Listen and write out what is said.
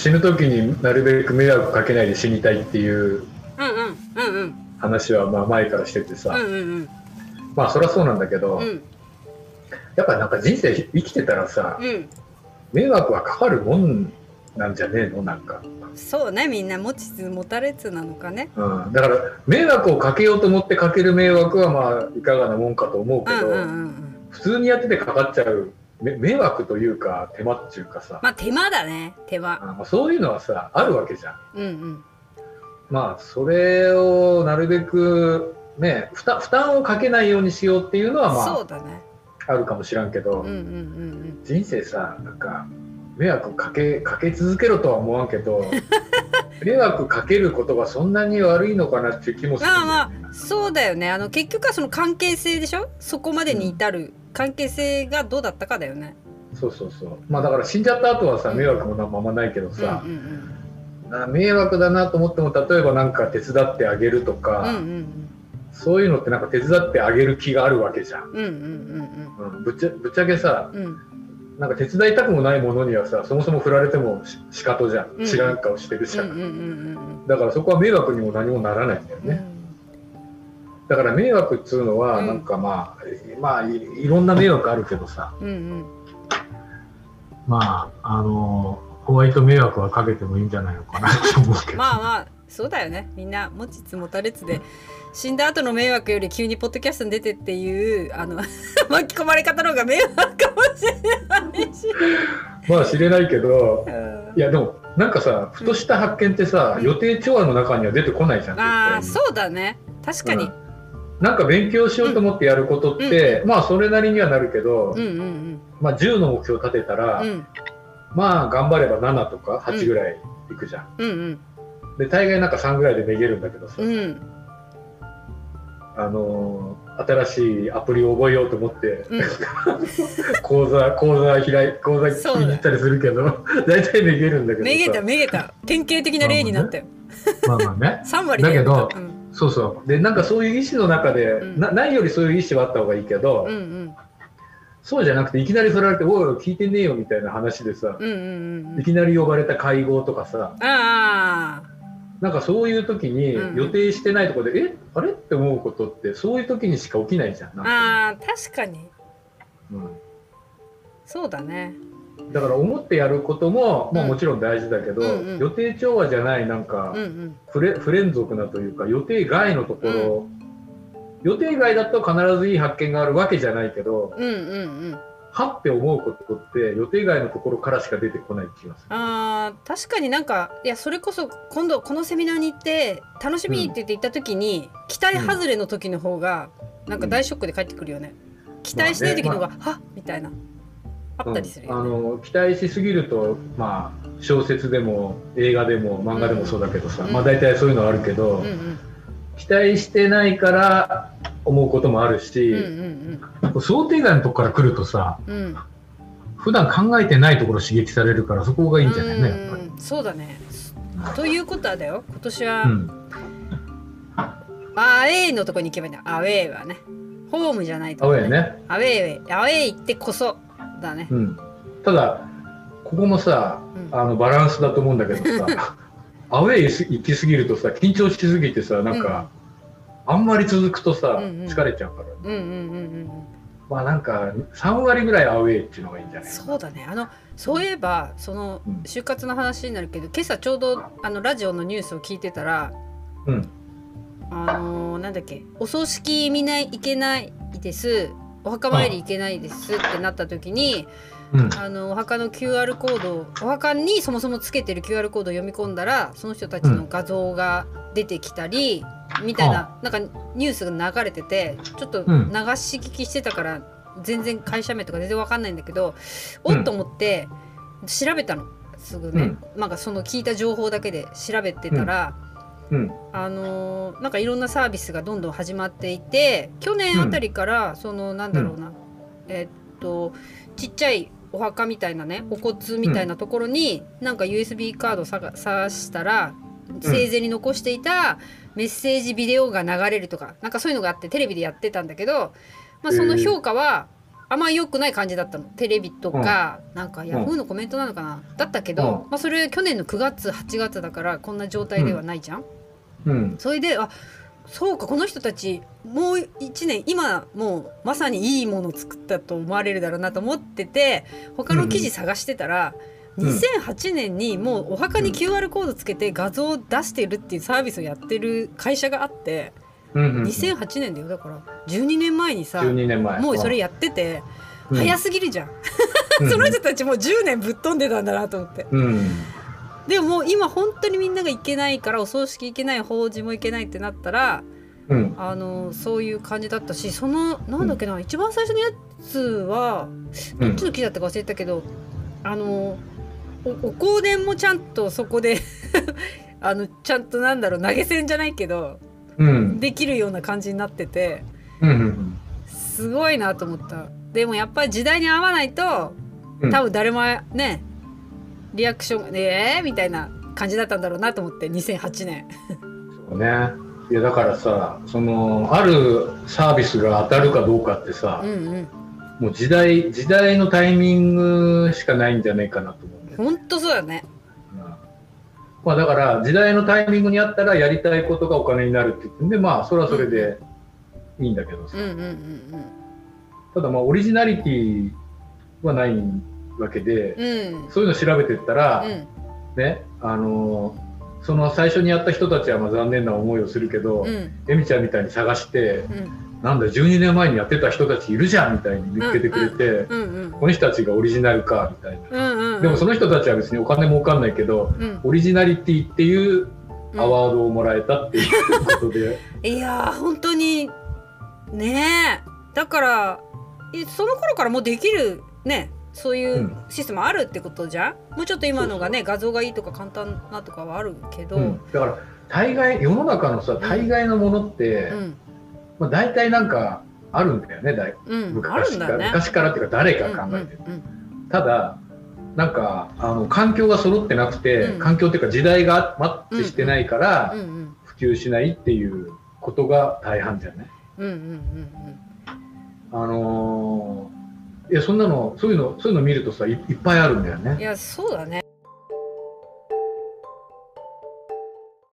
死ぬ時になるべく迷惑かけないで死にたいっていう話はまあ前からしててさ、まあそりゃそうなんだけど、うん。やっぱなんか人生生きてたらさうん。迷惑はかかるもんなんじゃねえの？なんか、そうねみんな持ちつ持たれつなのかね。うん、だから迷惑をかけようと思ってかける迷惑はまあいかがなもんかと思うけど、普通にやっててかかっちゃうめ迷惑というか手間っていうかさ、まあ手間だね手間。あまあそういうのはさあるわけじゃん。うんうん。まあそれをなるべくね負担負担をかけないようにしようっていうのはまそうだね。ああるかもしらんけど、うんうんうん人生さなんか迷惑かけかけ続けろとは思わんけど 迷惑かけることがそんなに悪いのかなっていう気もするね、まあまうんそうだよね。あの結局はその関係性でしょ？そこまでに至る関係性がどうだったかだよね。そうそうそう。まあだから死んじゃった後はさうん。迷惑もなままないけどうんさう、ん。な迷惑だなと思っても例えばなんか手伝ってあげるとうんか、うんうん。そういうのってなんか手伝ってあげる気があるわけじゃん、うんうんうん。うん、ぶっちゃぶっちゃけさうん。うんなんか手伝いたくもないものにはさそもそも振られてもし仕方じゃうん。ん知らん顔してるじゃん、うんうんうんうんだからそこは迷惑にも何もならないんだようん。ね、だから迷惑っつうのはうん。なんかまあ、まあいいろんな迷惑あるけどさ。うんうん。まああのホワイト迷惑はかけてもいいんじゃないのかなと思うけど、まあまあそうだよね。みんな持ちつ持たれつで死んだ後の迷惑より急にポッドキャストに出てっていうあの 巻き込まれ方の方が迷惑かもしれないし、まあ知れないけどうん。いやでもなんかさふとした発見ってさ、うん。予定調和の中には出てこないじゃんああ絶対に。そうだね。確かに、うんなんか勉強しようと思ってやることって、まあそれなりにはなるけど、うん、うんうん。まあ10の目標立てたら、うん。まあ頑張れば7とか8ぐらいいくじゃん、うんうん。で大概なんか3ぐらいでめげるんだけどさ、うん。あのー新しいアプリを覚えようと思って、うん。講座講座開い講座聞そうだ。きに行ったりするけど 大体めげるんだけどさ。めげためげた。典型的な例になったよ。まあまあね。3割だけどうんそうそう。でなんかそういう意思の中で、うん。なないよりそういう意思はあった方がいいけど、うんうん。そうじゃなくていきなり振られて「おいおい聞いてねえよ」みたいな話でさ、うんうんうんうん。いきなり呼ばれた会合とかさあなんかそういう時にうん。予定してないところで「えあれ?」って思うことってそういう時にしか起きないじゃんなんあ確かに。うん。そうだねだから思ってやることも、まあ、うんもちろん大事だけど、うんうん。予定調和じゃないなんかうんうん。不れ不連続なというか予定外のところ、予定外だと必ずいい発見があるわけじゃないけどうんうんうん。はって思うことって予定外のところからしか出てこない気がする。あー確かになんかいやそれこそ今度このセミナーに行って楽しみって言って行った時に、期待外れの時の方がなんか大ショックで帰ってくるよね、期待してない時の方が、はっみたいなあったりするうん。あの期待しすぎると、まあ、小説でも映画でも漫画でもそうだけどさ、うん。まあ、大体そういうのあるけど、うんうん。期待してないから思うこともあるし、うんうん想定外のとこから来るとさうん。うん普段考えてないところ刺激されるからそこがいいんじゃないねやっぱり。うんそうだね。ということはだよ。今年は、うん。アウェーのとこに行けばいいんだアウェーはね。ホームじゃないと、アウェーね、アウェーアウェー行ってこそだね。うん、ただここもさうん。あのバランスだと思うんだけどさ アウェー行きすぎるとさ緊張しすぎてさなんか、あんまり続くとさ、うんうん。疲れちゃうから、うんうんうんうんまあなんか3割ぐらいアウェーっていうのがいいんじゃないそうだね。あのそういえばそのうん。就活の話になるけど今朝ちょうどあのラジオのニュースを聞いてたらうん。あのーなんだっけお葬式見ないいけないですお墓参り行けないですってなった時にうん。あのお墓の QR コードをお墓にそもそもつけてる QR コードを読み込んだらその人たちの画像が出てきたり、みたいななんかニュースが流れててちょっと流うん。し聞きしてたから全然会社名とか全然わかんないんだけどおうん。っと思って調べたの。すぐね、なんかその聞いた情報だけで調べてたら、うん。あのーなんかいろんなサービスがどんどん始まっていて去年あたりからそのなんだろうな、えっとちっちゃいお墓みたいなねお骨みたいなところに、なんか USB カードさが挿したら生前に残していたメッセージビデオが流れるとかなんかそういうのがあってテレビでやってたんだけど、まあ、その評価はあんま良くない感じだったの。テレビとか、なんかヤフーのコメントなのかな、だったけど、うん。まあ、それ去年の9月8月だからこんな状態ではないじゃん、うん。それであそうかこの人たちもう1年今もうまさにいいものを作ったと思われるだろうなと思ってて他の記事探してたら、うん。2008年にもうお墓に QR コードつけて画像を出してるっていうサービスをやってる会社があってうんうんうん。2008年だよ。だから12年前にさ12年前。もうそれやっててうん。早すぎるじゃん。その人たちもう10年ぶっ飛んでたんだなと思って。うんでももう今本当にみんなが行けないからお葬式行けない法事も行けないってなったらうん。あのそういう感じだったしそのなんだっけな、一番最初のやつはどっちの木だったか忘れたけど、あのおお香典もちゃんとそこで あのちゃんとなんだろう投げ銭じゃないけどうん。できるような感じになっててうんうん。すごいなと思った。でもやっぱり時代に合わないとうん。多分誰もねリアクション「えー?」みたいな感じだったんだろうなと思って2008年そうね。いやだからさそのあるサービスが当たるかどうかってさ、うんうん。もう時代時代のタイミングしかないんじゃないかなと思うね。ほんとそうだね。まあだから時代のタイミングにあったらやりたいことがお金になるって言ってんでまあそれはそれでいいんだけどさ、うんうんうん。ただまあオリジナリティはないわけで、うん。うんそういうの調べてったら、うん。ねあのその最初にやった人たちはまあ残念な思いをするけど、うん。エミちゃんみたいに探してうん。なんだ12年前にやってた人たちいるじゃんみたいに見つけてくれて、うんうんこの人たちがオリジナルかみたいな。うんうんうん。でもその人たちは別にお金儲かんないけど、うん。オリジナリティっていううん。アワードをもらえたっていうことで、いやー本当にねえ。だからえその頃からもうできるねそういううん。システムあるってことじゃん？もうちょっと今のがね画像がいいとか簡単なとかはあるけど、うん。だから大概世の中のさ大概のものって、うん。まあ、大体なんかあるんだよねだいうん、昔から、ね。昔からっていうか誰か考えてる、うんうんただなんかあの環境が揃ってなくて、うん。環境っていうか時代がマッチしてないからうんうん普及しないっていうことが大半じゃない？うんうんうん。あのーいやそんなのそういうのそういうの見るとさいいっぱいあるんだよね。いやそうだね。